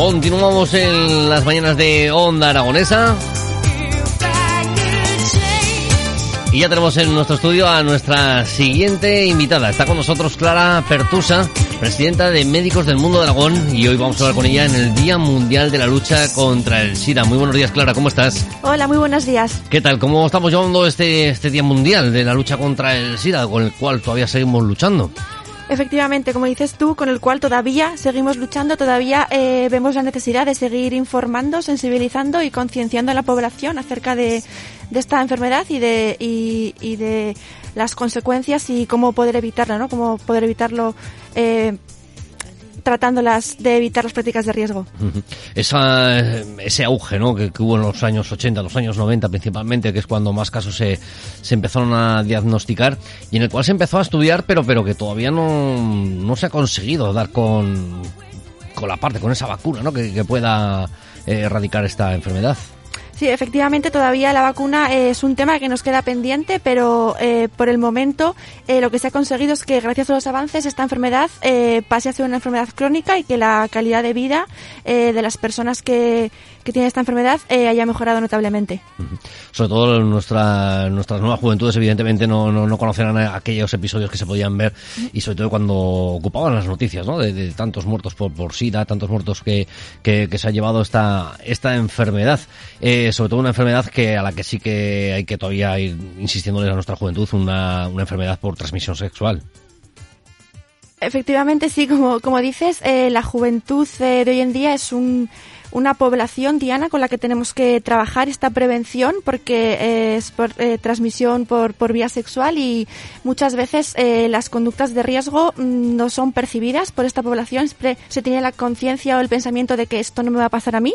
Continuamos en las mañanas de Onda Aragonesa y ya tenemos en nuestro estudio a nuestra siguiente invitada. Está con nosotros Clara Pertusa, presidenta de Médicos del Mundo de Aragón y hoy vamos a hablar con ella en el Día Mundial de la Lucha contra el SIDA. Muy buenos días Clara, ¿cómo estás? Hola, muy buenos días. ¿Qué tal? ¿Cómo estamos llevando este, este Día Mundial de la lucha contra el SIDA con el cual todavía seguimos luchando? Efectivamente, como dices tú, con el cual todavía seguimos luchando, todavía eh, vemos la necesidad de seguir informando, sensibilizando y concienciando a la población acerca de, de esta enfermedad y de, y, y de las consecuencias y cómo poder evitarla, ¿no? Cómo poder evitarlo eh, tratándolas de evitar las prácticas de riesgo. Esa, ese auge ¿no? que, hubo en los años 80, los años 90 principalmente, que es cuando más casos se, se empezaron a diagnosticar y en el cual se empezó a estudiar, pero, pero que todavía no, no se ha conseguido dar con, con la parte, con esa vacuna ¿no? que, que pueda eh, erradicar esta enfermedad. Sí, efectivamente, todavía la vacuna eh, es un tema que nos queda pendiente, pero eh, por el momento eh, lo que se ha conseguido es que gracias a los avances esta enfermedad eh, pase a ser una enfermedad crónica y que la calidad de vida de las personas que, que tienen esta enfermedad haya mejorado notablemente. Sobre todo nuestra, nuestras nuevas juventudes evidentemente no, no, no conocerán aquellos episodios que se podían ver y sobre todo cuando ocupaban las noticias, ¿no? De, de tantos muertos por, por SIDA, tantos muertos que, que, que se ha llevado esta, esta enfermedad. Eh, sobre todo una enfermedad que a la que sí que hay que todavía ir insistiéndoles a nuestra juventud, una, una enfermedad por transmisión sexual. Efectivamente, sí, como, como dices, eh, la juventud eh, de hoy en día es un, una población, Diana, con la que tenemos que trabajar esta prevención porque eh, es por eh, transmisión por, por vía sexual y muchas veces eh, las conductas de riesgo mm, no son percibidas por esta población. Siempre se tiene la conciencia o el pensamiento de que esto no me va a pasar a mí.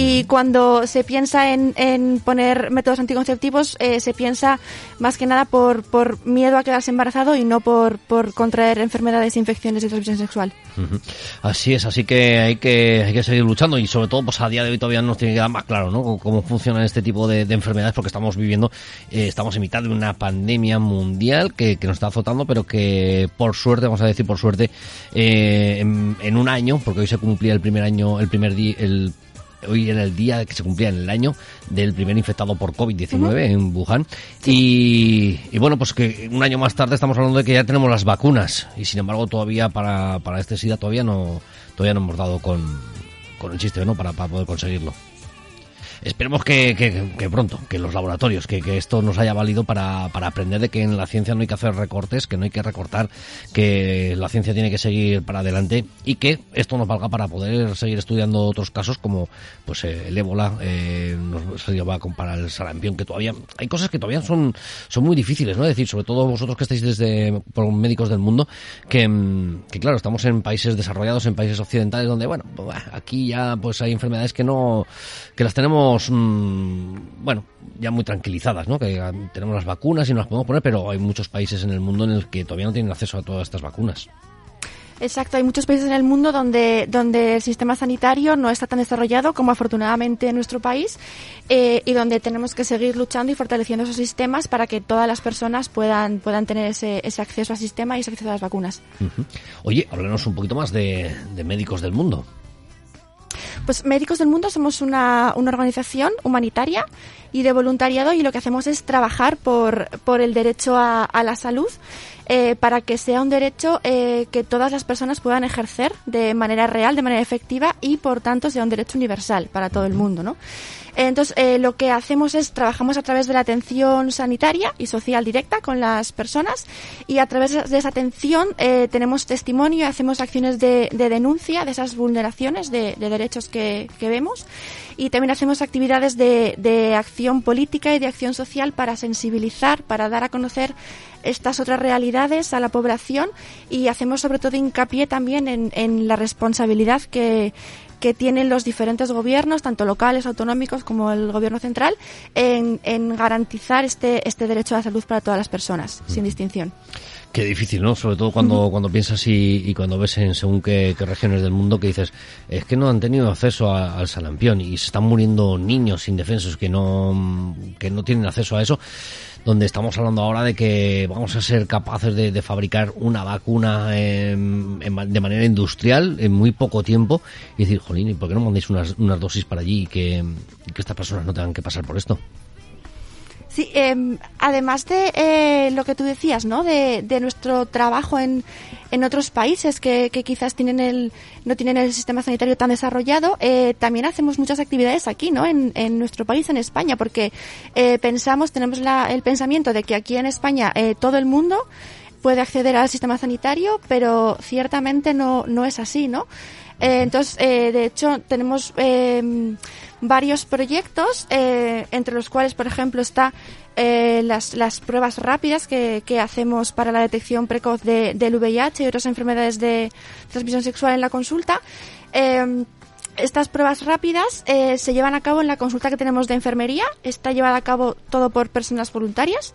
Y cuando se piensa en, en poner métodos anticonceptivos, eh, se piensa más que nada por, por miedo a quedarse embarazado y no por, por contraer enfermedades e infecciones de transmisión sexual. Así es, así que hay que, hay que seguir luchando y sobre todo pues a día de hoy todavía nos tiene que dar más claro ¿no? cómo, cómo funcionan este tipo de, de enfermedades porque estamos viviendo, eh, estamos en mitad de una pandemia mundial que, que nos está azotando pero que por suerte, vamos a decir por suerte, eh, en, en un año, porque hoy se cumplía el primer año, el primer día, el hoy en el día que se cumplía en el año del primer infectado por COVID-19 en Wuhan. Y, y bueno, pues que un año más tarde estamos hablando de que ya tenemos las vacunas y sin embargo todavía para, para este SIDA todavía no, todavía no hemos dado con, con el chiste, ¿no? Para, para poder conseguirlo. Esperemos que, pronto, que los laboratorios, que, esto nos haya valido para, para aprender de que en la ciencia no hay que hacer recortes, que no hay que recortar, que la ciencia tiene que seguir para adelante y que esto nos valga para poder seguir estudiando otros casos como pues eh, el ébola, eh, nos se lleva con para el sarampión, que todavía hay cosas que todavía son, son muy difíciles, ¿no? Es decir, sobre todo vosotros que estáis desde por médicos del mundo, que, mm, claro, estamos en países desarrollados, en países occidentales donde, bueno, aquí ya pues hay enfermedades que no, que las tenemos, mm, bueno, ya muy tranquilizadas, ¿no? Que ah, tenemos las vacunas y nos las podemos poner, pero hay muchos países en el mundo en el que todavía no tienen acceso a todas estas vacunas. Exacto, hay muchos países en el mundo donde, donde el sistema sanitario no está tan desarrollado como afortunadamente en nuestro país eh, y donde tenemos que seguir luchando y fortaleciendo esos sistemas para que todas las personas puedan, puedan tener ese, ese acceso al sistema y ese acceso a las vacunas. Oye, háblanos un poquito más de, de médicos del mundo. Pues Médicos del Mundo somos una, una organización humanitaria y de voluntariado y lo que hacemos es trabajar por, por el derecho a, la salud eh, para que sea un derecho eh, que todas las personas puedan ejercer de manera real, de manera efectiva y por tanto sea un derecho universal para todo el mundo, ¿no? Entonces, eh, lo que hacemos es trabajamos a través de la atención sanitaria y social directa con las personas y a través de esa atención eh, tenemos testimonio hacemos acciones de, de denuncia de esas vulneraciones de, de derechos que, vemos y también hacemos actividades de, acción política y de acción social para sensibilizar, para dar a conocer estas otras realidades a la población y hacemos sobre todo hincapié también en la responsabilidad que, que tienen los diferentes gobiernos, tanto locales, autonómicos como el gobierno central, en, en garantizar este, este derecho a la salud para todas las personas, sin distinción. Qué difícil, ¿no? Sobre todo cuando, cuando piensas y, y cuando ves en según qué, qué regiones del mundo que dices, es que no han tenido acceso a- al salampión y se están muriendo niños indefensos que no, que no tienen acceso a eso, donde estamos hablando ahora de que vamos a ser capaces de, fabricar una vacuna em, de manera industrial en muy poco tiempo y decir, jolín, ¿y por qué no mandéis unas, unas dosis para allí y que estas personas no tengan que pasar por esto? Sí, em, además de eh, lo que tú decías, ¿no? De, nuestro trabajo en, en otros países que, que quizás tienen el, no tienen el sistema sanitario tan desarrollado, eh, también hacemos muchas actividades aquí, ¿no? En, en nuestro país, en España, porque eh, pensamos, tenemos la- el pensamiento de que aquí en España eh, todo el mundo puede acceder al sistema sanitario, pero ciertamente no, no es así, ¿no? Eh, entonces, eh, de hecho, tenemos eh, varios proyectos, eh, entre los cuales, por ejemplo, está eh, las, las pruebas rápidas que, que hacemos para la detección precoz de, del VIH y otras enfermedades de transmisión sexual en la consulta. Eh, estas pruebas rápidas eh, se llevan a cabo en la consulta que tenemos de enfermería. Está llevada a cabo todo por personas voluntarias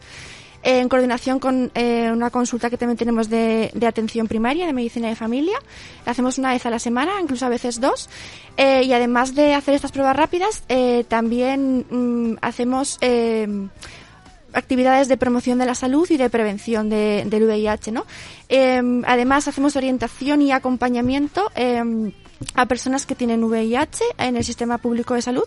en coordinación con eh, una consulta que también tenemos de, atención primaria, de medicina de familia. La hacemos una vez a la semana, incluso a veces dos. Eh, y además de hacer estas pruebas rápidas, eh, también mm, hacemos actividades de promoción de la salud y de prevención de- del VIH, ¿no? Eh, además, hacemos orientación y acompañamiento eh, a personas que tienen VIH en el sistema público de salud.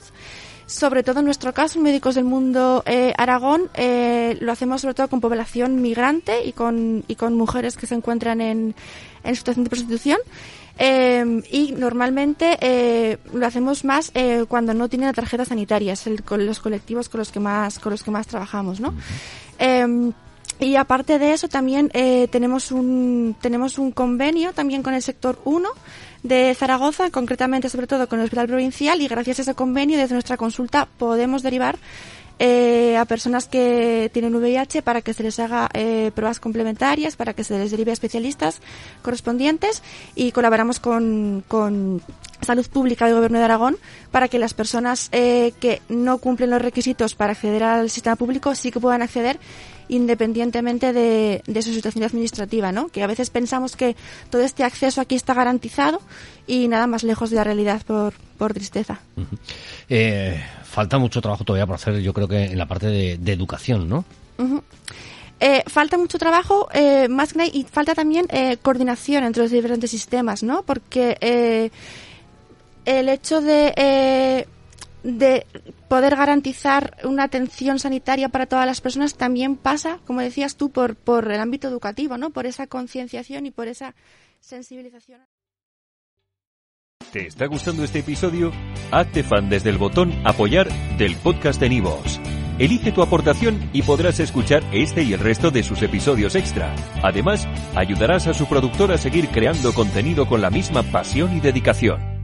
Sobre todo en nuestro caso, Médicos del Mundo eh, Aragón, eh, lo hacemos sobre todo con población migrante y con, y con mujeres que se encuentran en, en situación de prostitución. Eh, y normalmente eh, lo hacemos más eh, cuando no tienen la tarjeta sanitaria, es el, con los colectivos con los que más, con los que más trabajamos, ¿no? Y aparte de eso también eh, tenemos un tenemos un convenio también con el sector 1 de Zaragoza, concretamente sobre todo con el Hospital Provincial y gracias a ese convenio desde nuestra consulta podemos derivar eh, a personas que tienen VIH para que se les haga eh, pruebas complementarias, para que se les derive a especialistas correspondientes y colaboramos con, con Salud Pública del Gobierno de Aragón para que las personas eh, que no cumplen los requisitos para acceder al sistema público sí que puedan acceder independientemente de, de su situación administrativa, ¿no? Que a veces pensamos que todo este acceso aquí está garantizado y nada más lejos de la realidad por, por tristeza. Eh, falta mucho trabajo todavía por hacer, yo creo que en la parte de, de educación, ¿no? Eh, falta mucho trabajo, eh, más que nada, y falta también eh, coordinación entre los diferentes sistemas, ¿no? Porque el hecho de, de poder garantizar una atención sanitaria para todas las personas también pasa, como decías tú, por, por el ámbito educativo, ¿no? Por esa concienciación y por esa sensibilización. ¿Te está gustando este episodio? Hazte fan desde el botón Apoyar del podcast de Nivos. Elige tu aportación y podrás escuchar este y el resto de sus episodios extra. Además, ayudarás a su productor a seguir creando contenido con la misma pasión y dedicación.